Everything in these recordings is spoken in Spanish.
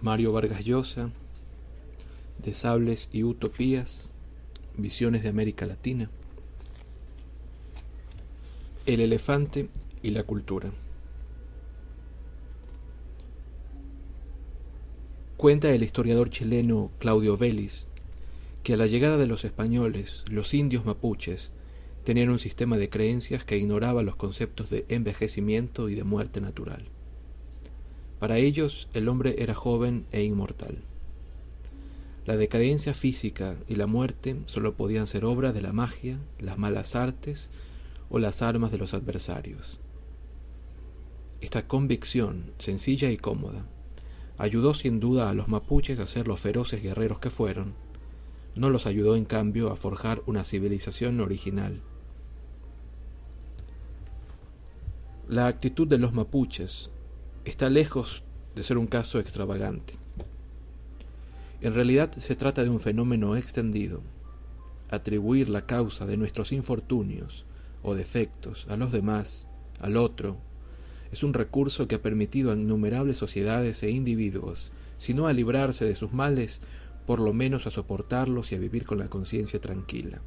Mario Vargas Llosa, de Sables y Utopías, Visiones de América Latina, El elefante y la cultura. Cuenta el historiador chileno Claudio Vélez que a la llegada de los españoles, los indios mapuches tenían un sistema de creencias que ignoraba los conceptos de envejecimiento y de muerte natural. Para ellos el hombre era joven e inmortal. La decadencia física y la muerte solo podían ser obra de la magia, las malas artes o las armas de los adversarios. Esta convicción, sencilla y cómoda, ayudó sin duda a los mapuches a ser los feroces guerreros que fueron, no los ayudó en cambio a forjar una civilización original. La actitud de los mapuches está lejos de ser un caso extravagante. En realidad se trata de un fenómeno extendido. Atribuir la causa de nuestros infortunios o defectos a los demás, al otro, es un recurso que ha permitido a innumerables sociedades e individuos, si no a librarse de sus males, por lo menos a soportarlos y a vivir con la conciencia tranquila.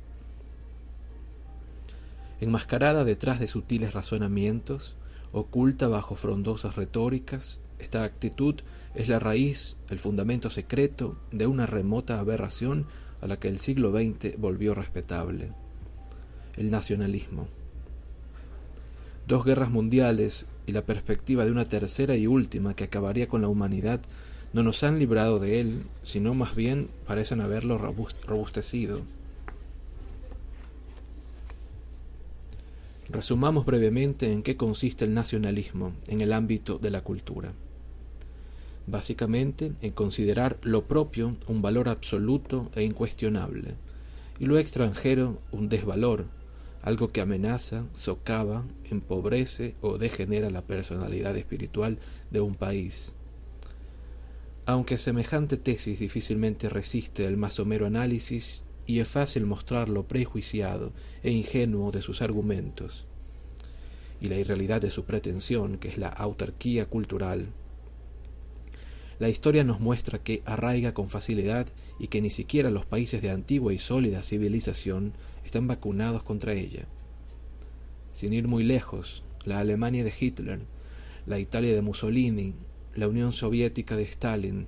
Enmascarada detrás de sutiles razonamientos, oculta bajo frondosas retóricas, esta actitud es la raíz, el fundamento secreto de una remota aberración a la que el siglo XX volvió respetable. El nacionalismo. Dos guerras mundiales y la perspectiva de una tercera y última que acabaría con la humanidad no nos han librado de él, sino más bien parecen haberlo robustecido. Resumamos brevemente en qué consiste el nacionalismo en el ámbito de la cultura. Básicamente en considerar lo propio un valor absoluto e incuestionable, y lo extranjero un desvalor, algo que amenaza, socava, empobrece o degenera la personalidad espiritual de un país. Aunque semejante tesis difícilmente resiste el más somero análisis, y es fácil mostrar lo prejuiciado e ingenuo de sus argumentos y la irrealidad de su pretensión, que es la autarquía cultural. La historia nos muestra que arraiga con facilidad y que ni siquiera los países de antigua y sólida civilización están vacunados contra ella. Sin ir muy lejos, la Alemania de Hitler, la Italia de Mussolini, la Unión Soviética de Stalin,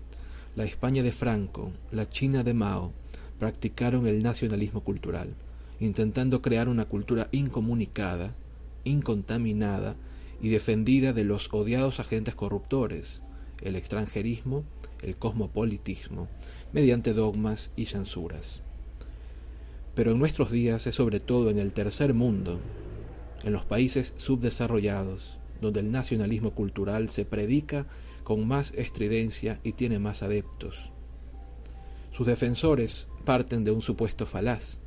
la España de Franco, la China de Mao, practicaron el nacionalismo cultural, intentando crear una cultura incomunicada, incontaminada y defendida de los odiados agentes corruptores, el extranjerismo, el cosmopolitismo, mediante dogmas y censuras. Pero en nuestros días es sobre todo en el tercer mundo, en los países subdesarrollados, donde el nacionalismo cultural se predica con más estridencia y tiene más adeptos. Sus defensores parten de un supuesto falaz,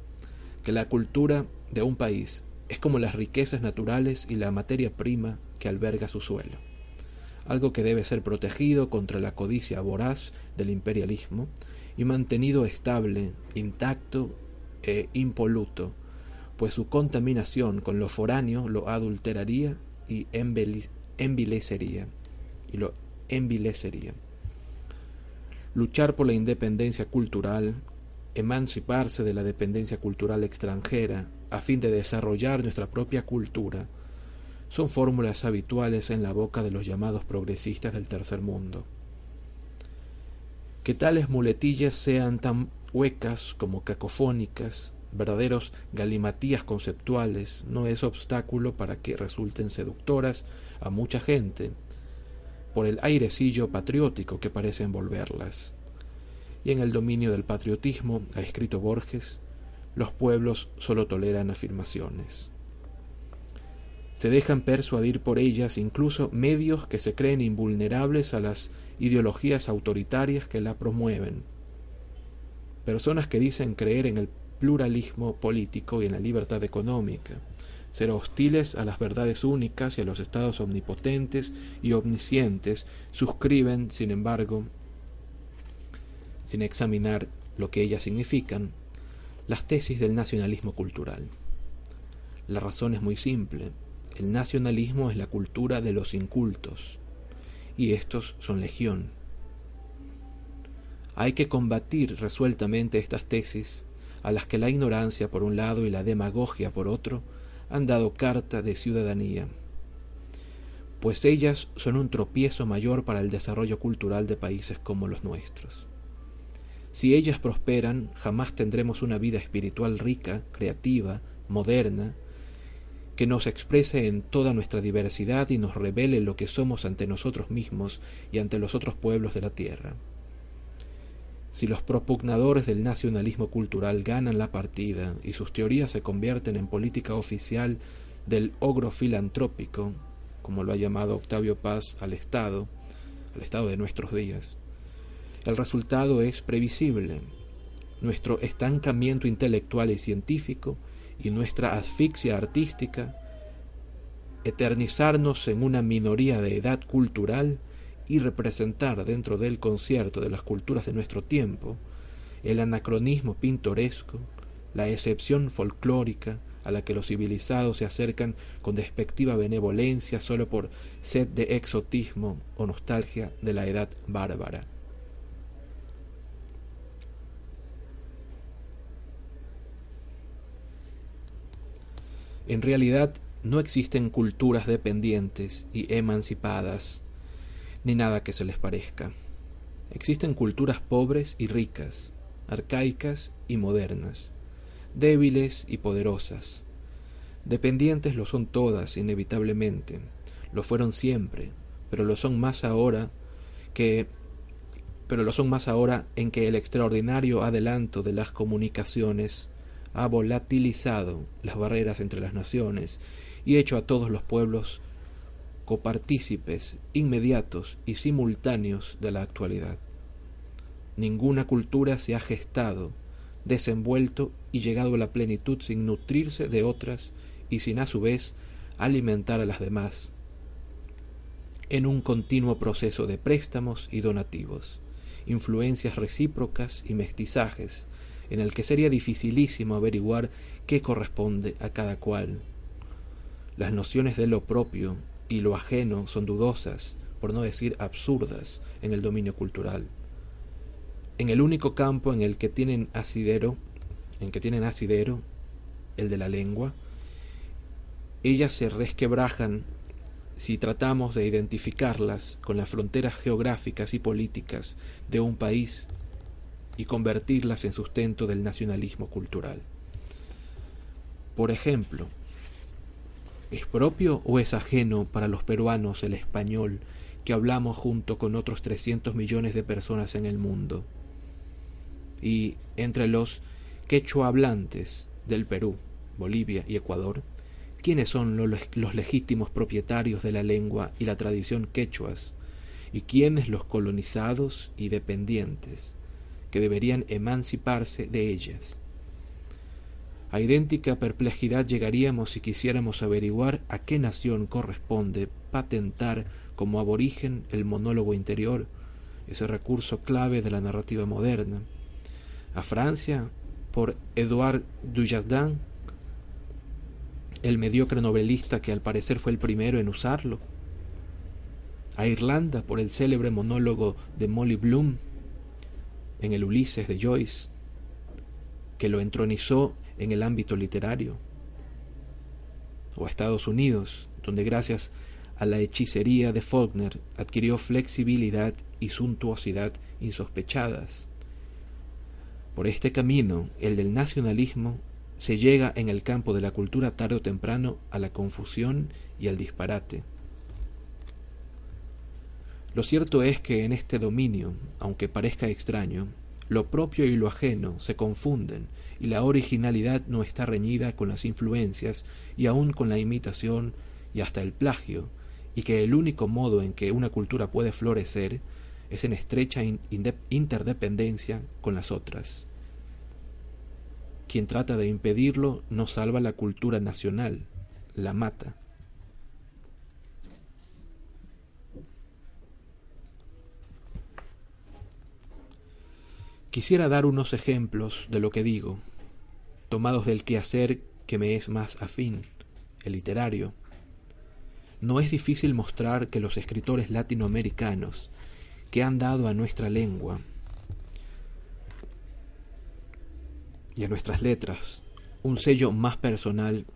que la cultura de un país es como las riquezas naturales y la materia prima que alberga su suelo, algo que debe ser protegido contra la codicia voraz del imperialismo y mantenido estable, intacto e impoluto, pues su contaminación con lo foráneo lo adulteraría y envilecería, y lo envilecería. Luchar por la independencia cultural, emanciparse de la dependencia cultural extranjera a fin de desarrollar nuestra propia cultura, son fórmulas habituales en la boca de los llamados progresistas del tercer mundo. Que tales muletillas sean tan huecas como cacofónicas, verdaderos galimatías conceptuales, no es obstáculo para que resulten seductoras a mucha gente, por el airecillo patriótico que parece envolverlas. Y en el dominio del patriotismo, ha escrito Borges, los pueblos solo toleran afirmaciones. Se dejan persuadir por ellas incluso medios que se creen invulnerables a las ideologías autoritarias que la promueven. Personas que dicen creer en el pluralismo político y en la libertad económica, ser hostiles a las verdades únicas y a los estados omnipotentes y omniscientes, suscriben, sin embargo, sin examinar lo que ellas significan, las tesis del nacionalismo cultural. La razón es muy simple. El nacionalismo es la cultura de los incultos, y estos son legión. Hay que combatir resueltamente estas tesis, a las que la ignorancia por un lado y la demagogia por otro han dado carta de ciudadanía, pues ellas son un tropiezo mayor para el desarrollo cultural de países como los nuestros. Si ellas prosperan, jamás tendremos una vida espiritual rica, creativa, moderna, que nos exprese en toda nuestra diversidad y nos revele lo que somos ante nosotros mismos y ante los otros pueblos de la tierra. Si los propugnadores del nacionalismo cultural ganan la partida y sus teorías se convierten en política oficial del ogro filantrópico, como lo ha llamado Octavio Paz al Estado, al Estado de nuestros días, el resultado es previsible. Nuestro estancamiento intelectual y científico y nuestra asfixia artística, eternizarnos en una minoría de edad cultural y representar dentro del concierto de las culturas de nuestro tiempo el anacronismo pintoresco, la excepción folclórica a la que los civilizados se acercan con despectiva benevolencia solo por sed de exotismo o nostalgia de la edad bárbara. En realidad no existen culturas dependientes y emancipadas, ni nada que se les parezca. Existen culturas pobres y ricas, arcaicas y modernas, débiles y poderosas. Dependientes lo son todas, inevitablemente, lo fueron siempre, pero lo son más ahora que pero lo son más ahora en que el extraordinario adelanto de las comunicaciones ha volatilizado las barreras entre las naciones y hecho a todos los pueblos copartícipes inmediatos y simultáneos de la actualidad. Ninguna cultura se ha gestado, desenvuelto y llegado a la plenitud sin nutrirse de otras y sin a su vez alimentar a las demás, en un continuo proceso de préstamos y donativos, influencias recíprocas y mestizajes, en el que sería dificilísimo averiguar qué corresponde a cada cual. Las nociones de lo propio y lo ajeno son dudosas, por no decir absurdas, en el dominio cultural. En el único campo en el que tienen asidero, en que tienen asidero, el de la lengua, ellas se resquebrajan si tratamos de identificarlas con las fronteras geográficas y políticas de un país y convertirlas en sustento del nacionalismo cultural. Por ejemplo, ¿es propio o es ajeno para los peruanos el español que hablamos junto con otros 300 millones de personas en el mundo? Y entre los quechua hablantes del Perú, Bolivia y Ecuador, ¿quiénes son los, legítimos propietarios de la lengua y la tradición quechuas? ¿Y quiénes los colonizados y dependientes? que deberían emanciparse de ellas. A idéntica perplejidad llegaríamos si quisiéramos averiguar a qué nación corresponde patentar como aborigen el monólogo interior, ese recurso clave de la narrativa moderna. A Francia, por Edouard Dujardin, el mediocre novelista que al parecer fue el primero en usarlo. A Irlanda, por el célebre monólogo de Molly Bloom, en el Ulises de Joyce, que lo entronizó en el ámbito literario, o a Estados Unidos, donde gracias a la hechicería de Faulkner adquirió flexibilidad y suntuosidad insospechadas. Por este camino, el del nacionalismo, se llega en el campo de la cultura tarde o temprano a la confusión y al disparate. Lo cierto es que en este dominio, aunque parezca extraño, lo propio y lo ajeno se confunden y la originalidad no está reñida con las influencias y aun con la imitación y hasta el plagio, y que el único modo en que una cultura puede florecer es en estrecha interdependencia con las otras. Quien trata de impedirlo no salva la cultura nacional, la mata. Quisiera dar unos ejemplos de lo que digo, tomados del quehacer que me es más afín, el literario. No es difícil mostrar que los escritores latinoamericanos que han dado a nuestra lengua y a nuestras letras un sello más personal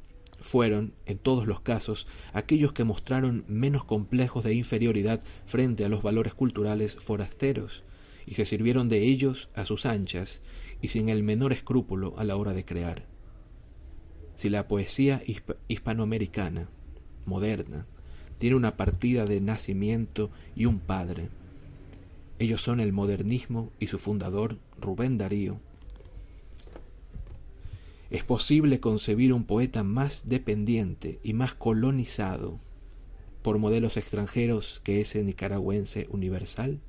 fueron, en todos los casos, aquellos que mostraron menos complejos de inferioridad frente a los valores culturales forasteros, y se sirvieron de ellos a sus anchas y sin el menor escrúpulo a la hora de crear. Si la poesía hispanoamericana, moderna, tiene una partida de nacimiento y un padre, ellos son el modernismo y su fundador, Rubén Darío. ¿Es posible concebir un poeta más dependiente y más colonizado por modelos extranjeros que ese nicaragüense universal?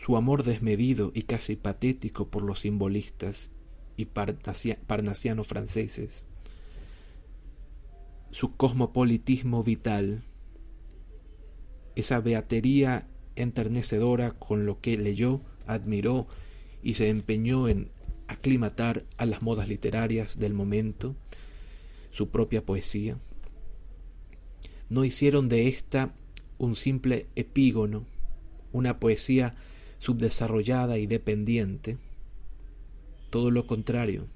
Su amor desmedido y casi patético por los simbolistas y parnasianos franceses, su cosmopolitismo vital, esa beatería enternecedora con lo que leyó, admiró y se empeñó en aclimatar a las modas literarias del momento, su propia poesía, no hicieron de ésta un simple epígono, una poesía subdesarrollada y dependiente. Todo lo contrario,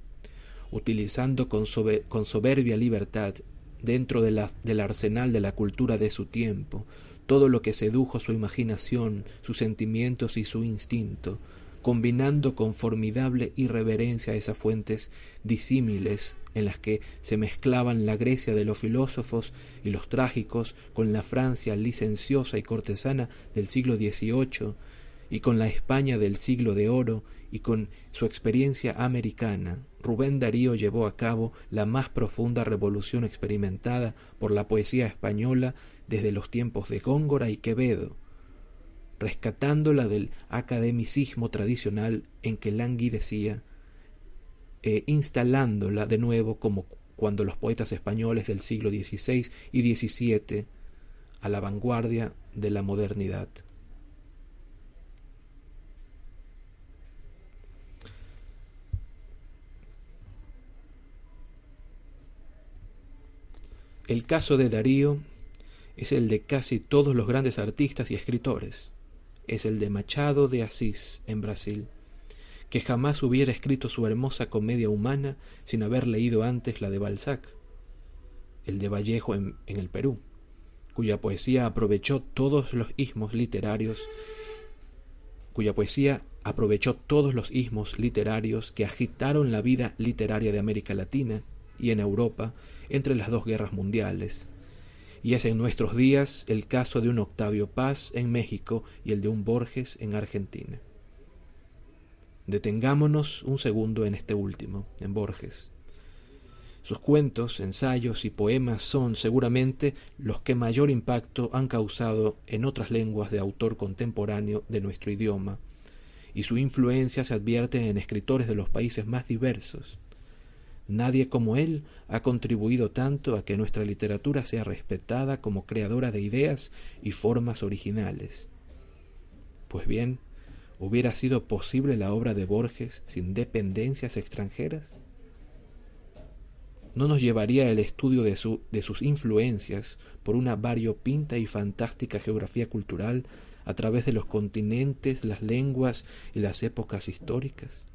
utilizando con, soberbia libertad, dentro de del arsenal de la cultura de su tiempo, todo lo que sedujo su imaginación, sus sentimientos y su instinto, combinando con formidable irreverencia esas fuentes disímiles en las que se mezclaban la Grecia de los filósofos y los trágicos con la Francia licenciosa y cortesana del siglo XVIII, y con la España del siglo de oro y con su experiencia americana, Rubén Darío llevó a cabo la más profunda revolución experimentada por la poesía española desde los tiempos de Góngora y Quevedo, rescatándola del academicismo tradicional en que languidecía e instalándola de nuevo como cuando los poetas españoles del siglo XVI y XVII a la vanguardia de la modernidad. El caso de Darío es el de casi todos los grandes artistas y escritores. Es el de Machado de Asís en Brasil, que jamás hubiera escrito su hermosa comedia humana sin haber leído antes la de Balzac. El de Vallejo en, el Perú, cuya poesía aprovechó todos los ismos literarios, cuya poesía aprovechó todos los ismos literarios que agitaron la vida literaria de América Latina y en Europa entre las dos guerras mundiales. Y es en nuestros días el caso de un Octavio Paz en México y el de un Borges en Argentina. Detengámonos un segundo en este último, en Borges. Sus cuentos, ensayos y poemas son seguramente los que mayor impacto han causado en otras lenguas de autor contemporáneo de nuestro idioma, y su influencia se advierte en escritores de los países más diversos. Nadie como él ha contribuido tanto a que nuestra literatura sea respetada como creadora de ideas y formas originales. Pues bien, ¿hubiera sido posible la obra de Borges sin dependencias extranjeras? ¿No nos llevaría el estudio de, sus influencias por una variopinta y fantástica geografía cultural a través de los continentes, las lenguas y las épocas históricas?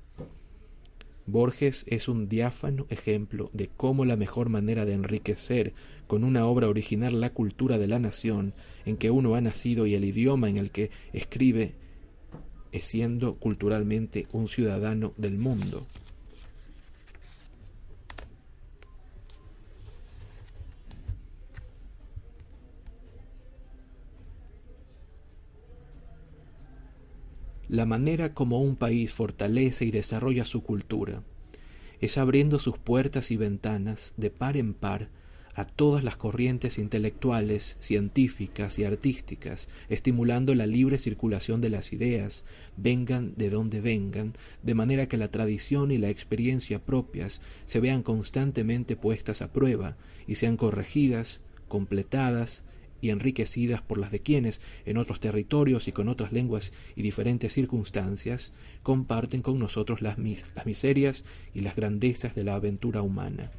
Borges es un diáfano ejemplo de cómo la mejor manera de enriquecer con una obra original la cultura de la nación en que uno ha nacido y el idioma en el que escribe es siendo culturalmente un ciudadano del mundo. La manera como un país fortalece y desarrolla su cultura. Es abriendo sus puertas y ventanas de par en par a todas las corrientes intelectuales, científicas y artísticas, estimulando la libre circulación de las ideas, vengan de donde vengan, de manera que la tradición y la experiencia propias se vean constantemente puestas a prueba y sean corregidas, completadas y enriquecidas por las de quienes, en otros territorios y con otras lenguas y diferentes circunstancias, comparten con nosotros las, las miserias y las grandezas de la aventura humana.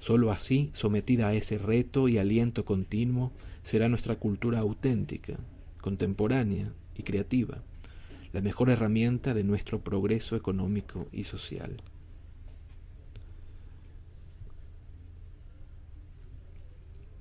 Sólo así, sometida a ese reto y aliento continuo, será nuestra cultura auténtica, contemporánea y creativa, la mejor herramienta de nuestro progreso económico y social.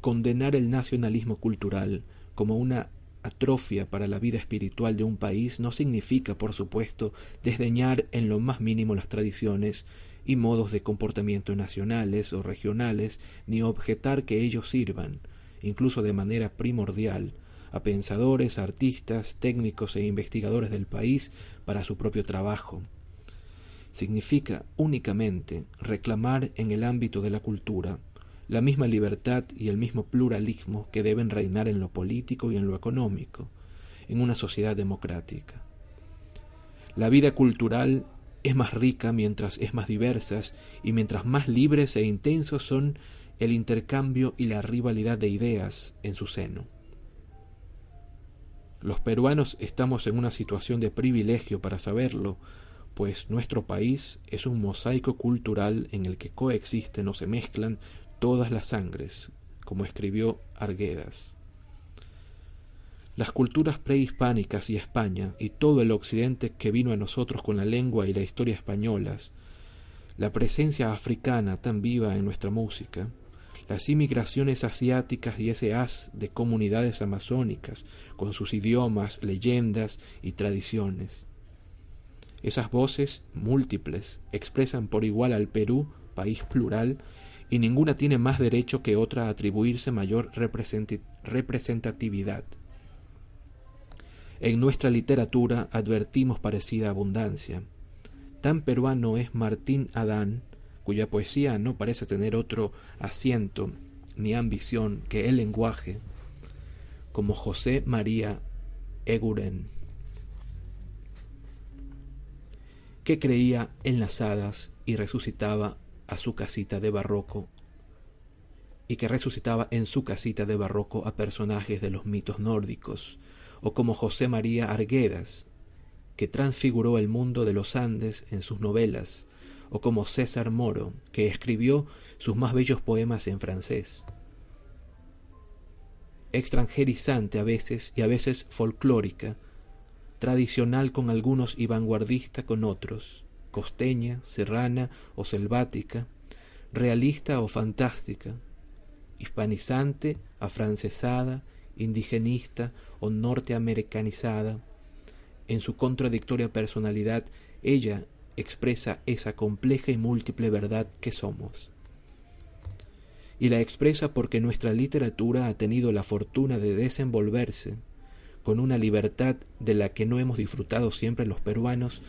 Condenar el nacionalismo cultural como una atrofia para la vida espiritual de un país no significa, por supuesto, desdeñar en lo más mínimo las tradiciones y modos de comportamiento nacionales o regionales, ni objetar que ellos sirvan, incluso de manera primordial, a pensadores, artistas, técnicos e investigadores del país para su propio trabajo. Significa únicamente reclamar en el ámbito de la cultura la misma libertad y el mismo pluralismo que deben reinar en lo político y en lo económico, en una sociedad democrática. La vida cultural es más rica mientras es más diversa y mientras más libres e intensos son el intercambio y la rivalidad de ideas en su seno. Los peruanos estamos en una situación de privilegio para saberlo, pues nuestro país es un mosaico cultural en el que coexisten o se mezclan todas las sangres, como escribió Arguedas. Las culturas prehispánicas y España y todo el occidente que vino a nosotros con la lengua y la historia españolas, la presencia africana tan viva en nuestra música, las inmigraciones asiáticas y ese haz de comunidades amazónicas con sus idiomas, leyendas y tradiciones. Esas voces múltiples expresan por igual al Perú, país plural, y ninguna tiene más derecho que otra a atribuirse mayor representatividad. En nuestra literatura advertimos parecida abundancia. Tan peruano es Martín Adán, cuya poesía no parece tener otro asiento ni ambición que el lenguaje, como José María Eguren, que creía en las hadas y resucitaba a su casita de barroco y que resucitaba en su casita de barroco a personajes de los mitos nórdicos, o como José María Arguedas, que transfiguró el mundo de los Andes en sus novelas, o como César Moro, que escribió sus más bellos poemas en francés. Extranjerizante a veces y a veces folclórica, tradicional con algunos y vanguardista con otros, costeña, serrana o selvática, realista o fantástica, hispanizante, afrancesada, indigenista o norteamericanizada. En su contradictoria personalidad, ella expresa esa compleja y múltiple verdad que somos. Y la expresa porque nuestra literatura ha tenido la fortuna de desenvolverse con una libertad de la que no hemos disfrutado siempre los peruanos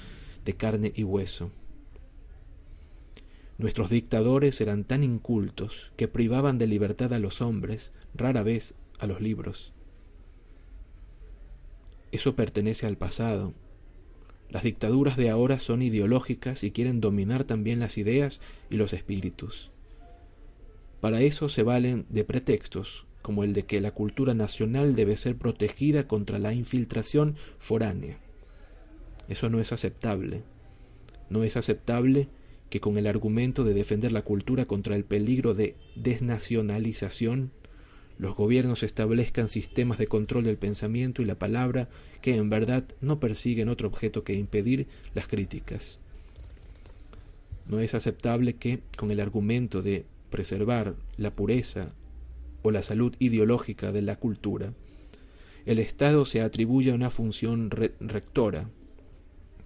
de carne y hueso. Nuestros dictadores eran tan incultos que privaban de libertad a los hombres, rara vez a los libros. Eso pertenece al pasado. Las dictaduras de ahora son ideológicas y quieren dominar también las ideas y los espíritus. Para eso se valen de pretextos, como el de que la cultura nacional debe ser protegida contra la infiltración foránea. Eso no es aceptable. No es aceptable que con el argumento de defender la cultura contra el peligro de desnacionalización, los gobiernos establezcan sistemas de control del pensamiento y la palabra que en verdad no persiguen otro objeto que impedir las críticas. No es aceptable que, con el argumento de preservar la pureza o la salud ideológica de la cultura, el Estado se atribuya una función rectora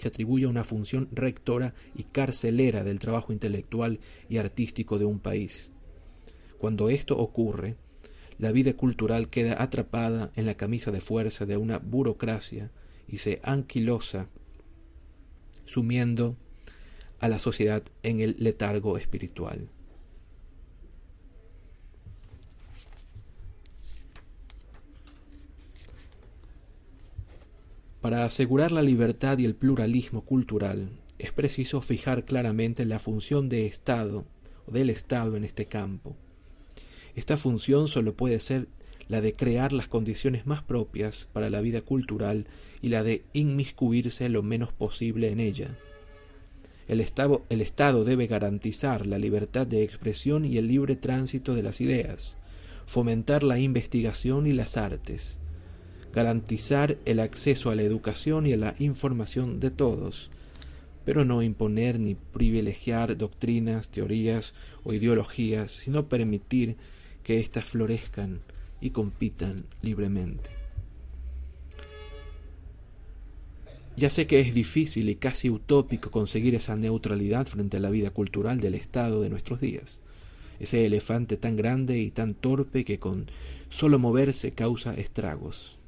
se atribuye una función rectora y carcelera del trabajo intelectual y artístico de un país. Cuando esto ocurre, la vida cultural queda atrapada en la camisa de fuerza de una burocracia y se anquilosa, sumiendo a la sociedad en el letargo espiritual. Para asegurar la libertad y el pluralismo cultural, es preciso fijar claramente la función de Estado o del Estado en este campo. Esta función solo puede ser la de crear las condiciones más propias para la vida cultural y la de inmiscuirse lo menos posible en ella. El estado, el Estado debe garantizar la libertad de expresión y el libre tránsito de las ideas, fomentar la investigación y las artes, garantizar el acceso a la educación y a la información de todos, pero no imponer ni privilegiar doctrinas, teorías o ideologías, sino permitir que éstas florezcan y compitan libremente. Ya sé que es difícil y casi utópico conseguir esa neutralidad frente a la vida cultural del Estado de nuestros días, ese elefante tan grande y tan torpe que con solo moverse causa estragos.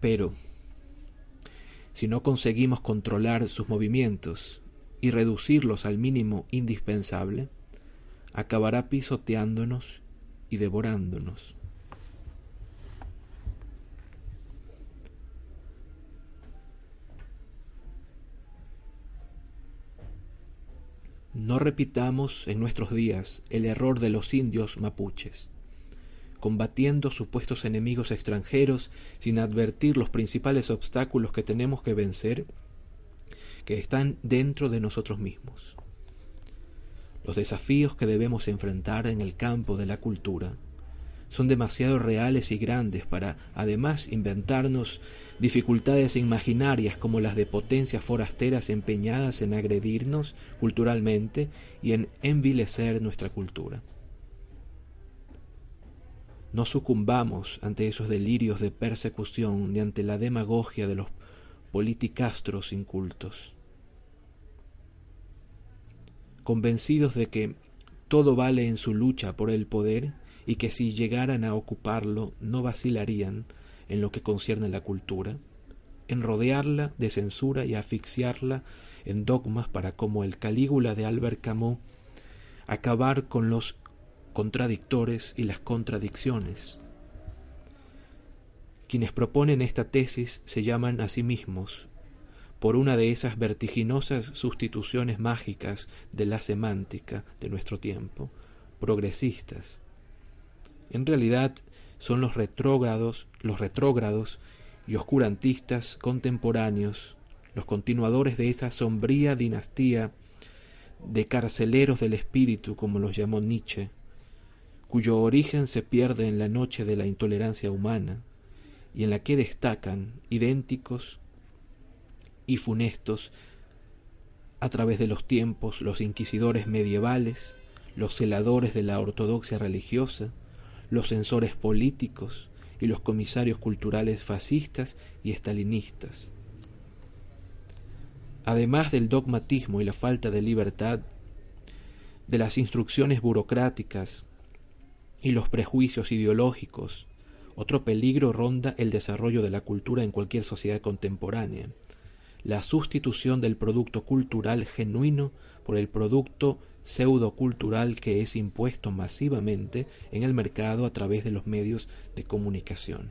Pero, si no conseguimos controlar sus movimientos y reducirlos al mínimo indispensable, acabará pisoteándonos y devorándonos. No repitamos en nuestros días el error de los indios mapuches combatiendo supuestos enemigos extranjeros sin advertir los principales obstáculos que tenemos que vencer, que están dentro de nosotros mismos. Los desafíos que debemos enfrentar en el campo de la cultura son demasiado reales y grandes para, además, inventarnos dificultades imaginarias como las de potencias forasteras empeñadas en agredirnos culturalmente y en envilecer nuestra cultura. No sucumbamos ante esos delirios de persecución ni ante la demagogia de los politicastros incultos. Convencidos de que todo vale en su lucha por el poder y que si llegaran a ocuparlo no vacilarían en lo que concierne a la cultura, en rodearla de censura y asfixiarla en dogmas para como el Calígula de Albert Camus acabar con los contradictores y las contradicciones. Quienes proponen esta tesis se llaman a sí mismos por una de esas vertiginosas sustituciones mágicas de la semántica de nuestro tiempo, progresistas. En realidad son los retrógrados, los retrógrados y oscurantistas contemporáneos, los continuadores de esa sombría dinastía de carceleros del espíritu, como los llamó Nietzsche, cuyo origen se pierde en la noche de la intolerancia humana, y en la que destacan, idénticos y funestos, a través de los tiempos, los inquisidores medievales, los celadores de la ortodoxia religiosa, los censores políticos y los comisarios culturales fascistas y estalinistas. Además del dogmatismo y la falta de libertad, de las instrucciones burocráticas y los prejuicios ideológicos. Otro peligro ronda el desarrollo de la cultura en cualquier sociedad contemporánea. La sustitución del producto cultural genuino por el producto pseudocultural que es impuesto masivamente en el mercado a través de los medios de comunicación.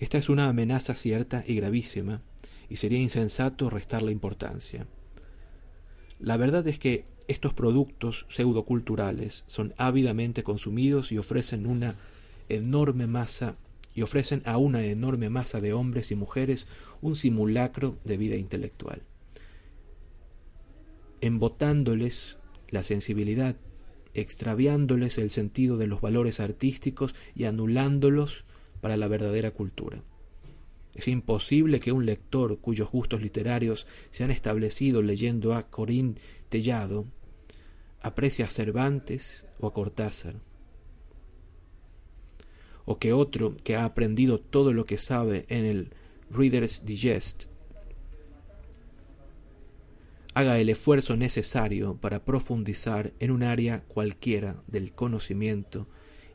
Esta es una amenaza cierta y gravísima, y sería insensato restarle importancia. La verdad es que estos productos pseudoculturales son ávidamente consumidos y ofrecen una enorme masa y ofrecen a una enorme masa de hombres y mujeres un simulacro de vida intelectual, embotándoles la sensibilidad, extraviándoles el sentido de los valores artísticos y anulándolos para la verdadera cultura. Es imposible que un lector cuyos gustos literarios se han establecido leyendo a Corín Tellado aprecia a Cervantes o a Cortázar, o que otro que ha aprendido todo lo que sabe en el Reader's Digest haga el esfuerzo necesario para profundizar en un área cualquiera del conocimiento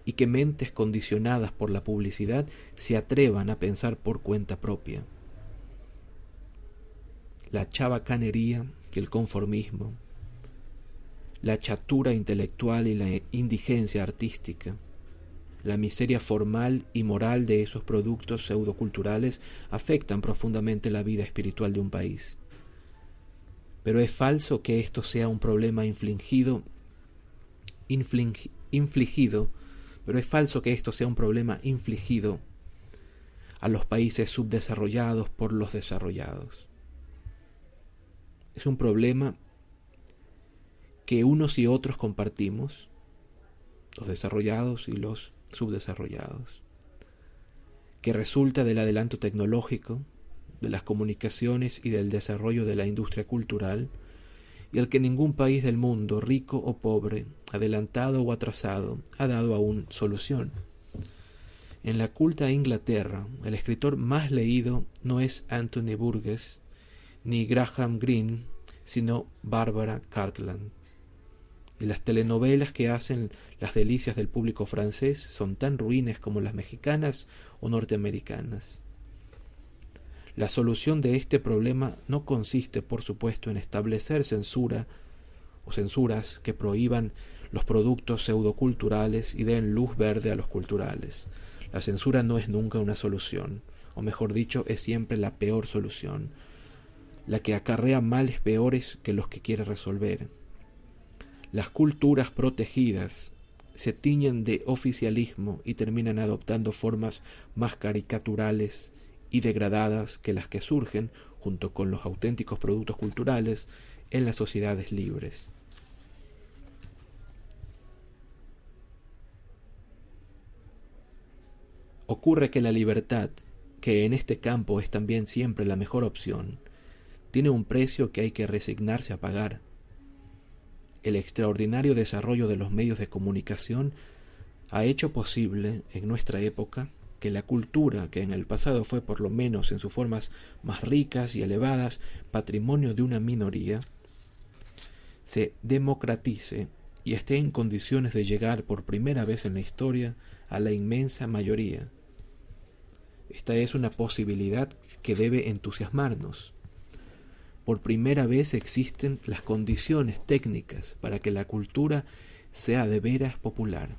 y que mentes condicionadas por la publicidad se atrevan a pensar por cuenta propia. La chabacanería y el conformismo, la chatura intelectual y la indigencia artística. La miseria formal y moral de esos productos pseudoculturales afectan profundamente la vida espiritual de un país. Pero es falso que esto sea un problema infligido, infligido, pero es falso que esto sea un problema infligido a los países subdesarrollados por los desarrollados. Es un problema que unos y otros compartimos, los desarrollados y los subdesarrollados, que resulta del adelanto tecnológico, de las comunicaciones y del desarrollo de la industria cultural, y al que ningún país del mundo, rico o pobre, adelantado o atrasado, ha dado aún solución. En la culta Inglaterra, el escritor más leído no es Anthony Burgess ni Graham Greene, sino Barbara Cartland. Y las telenovelas que hacen las delicias del público francés son tan ruines como las mexicanas o norteamericanas. La solución de este problema no consiste, por supuesto, en establecer censura o censuras que prohíban los productos pseudoculturales y den luz verde a los culturales. La censura no es nunca una solución, o mejor dicho, es siempre la peor solución, la que acarrea males peores que los que quiere resolver. Las culturas protegidas se tiñen de oficialismo y terminan adoptando formas más caricaturales y degradadas que las que surgen, junto con los auténticos productos culturales, en las sociedades libres. Ocurre que la libertad, que en este campo es también siempre la mejor opción, tiene un precio que hay que resignarse a pagar. El extraordinario desarrollo de los medios de comunicación ha hecho posible en nuestra época que la cultura, que en el pasado fue por lo menos en sus formas más ricas y elevadas patrimonio de una minoría, se democratice y esté en condiciones de llegar por primera vez en la historia a la inmensa mayoría. Esta es una posibilidad que debe entusiasmarnos. Por primera vez existen las condiciones técnicas para que la cultura sea de veras popular.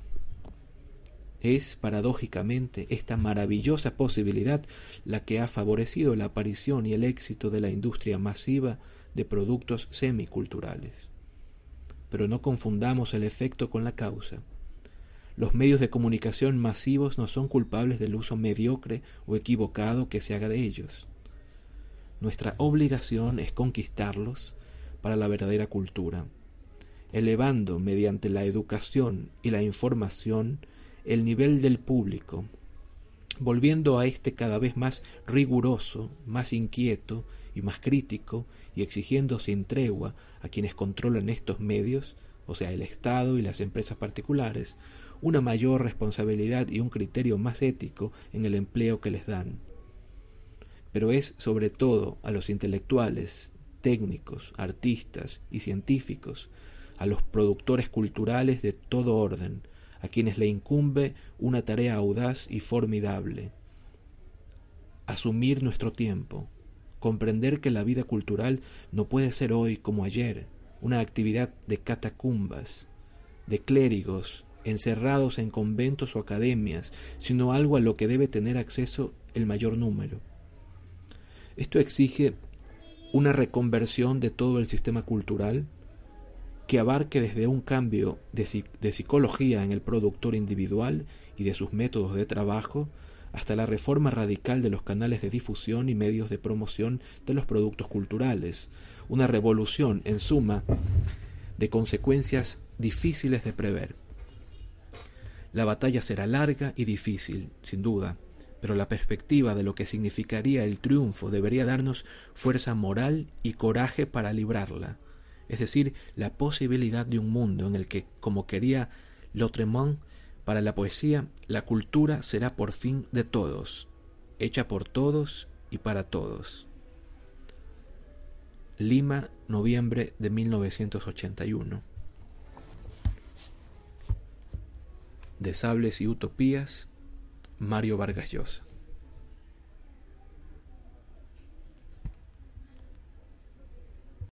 Es, paradójicamente, esta maravillosa posibilidad la que ha favorecido la aparición y el éxito de la industria masiva de productos semiculturales. Pero no confundamos el efecto con la causa. Los medios de comunicación masivos no son culpables del uso mediocre o equivocado que se haga de ellos. Nuestra obligación es conquistarlos para la verdadera cultura, elevando mediante la educación y la información el nivel del público, volviendo a éste cada vez más riguroso, más inquieto y más crítico, y exigiendo sin tregua a quienes controlan estos medios, o sea, el Estado y las empresas particulares, una mayor responsabilidad y un criterio más ético en el empleo que les dan. Pero es sobre todo a los intelectuales, técnicos, artistas y científicos, a los productores culturales de todo orden, a quienes le incumbe una tarea audaz y formidable. Asumir nuestro tiempo, comprender que la vida cultural no puede ser hoy como ayer, una actividad de catacumbas, de clérigos encerrados en conventos o academias, sino algo a lo que debe tener acceso el mayor número. Esto exige una reconversión de todo el sistema cultural que abarque desde un cambio de, psicología en el productor individual y de sus métodos de trabajo, hasta la reforma radical de los canales de difusión y medios de promoción de los productos culturales, una revolución, en suma, de consecuencias difíciles de prever. La batalla será larga y difícil, sin duda, pero la perspectiva de lo que significaría el triunfo debería darnos fuerza moral y coraje para librarla, es decir, la posibilidad de un mundo en el que, como quería Lautremont, para la poesía, la cultura será por fin de todos, hecha por todos y para todos. Lima, noviembre de 1981. de Sables y Utopías, Mario Vargas Llosa.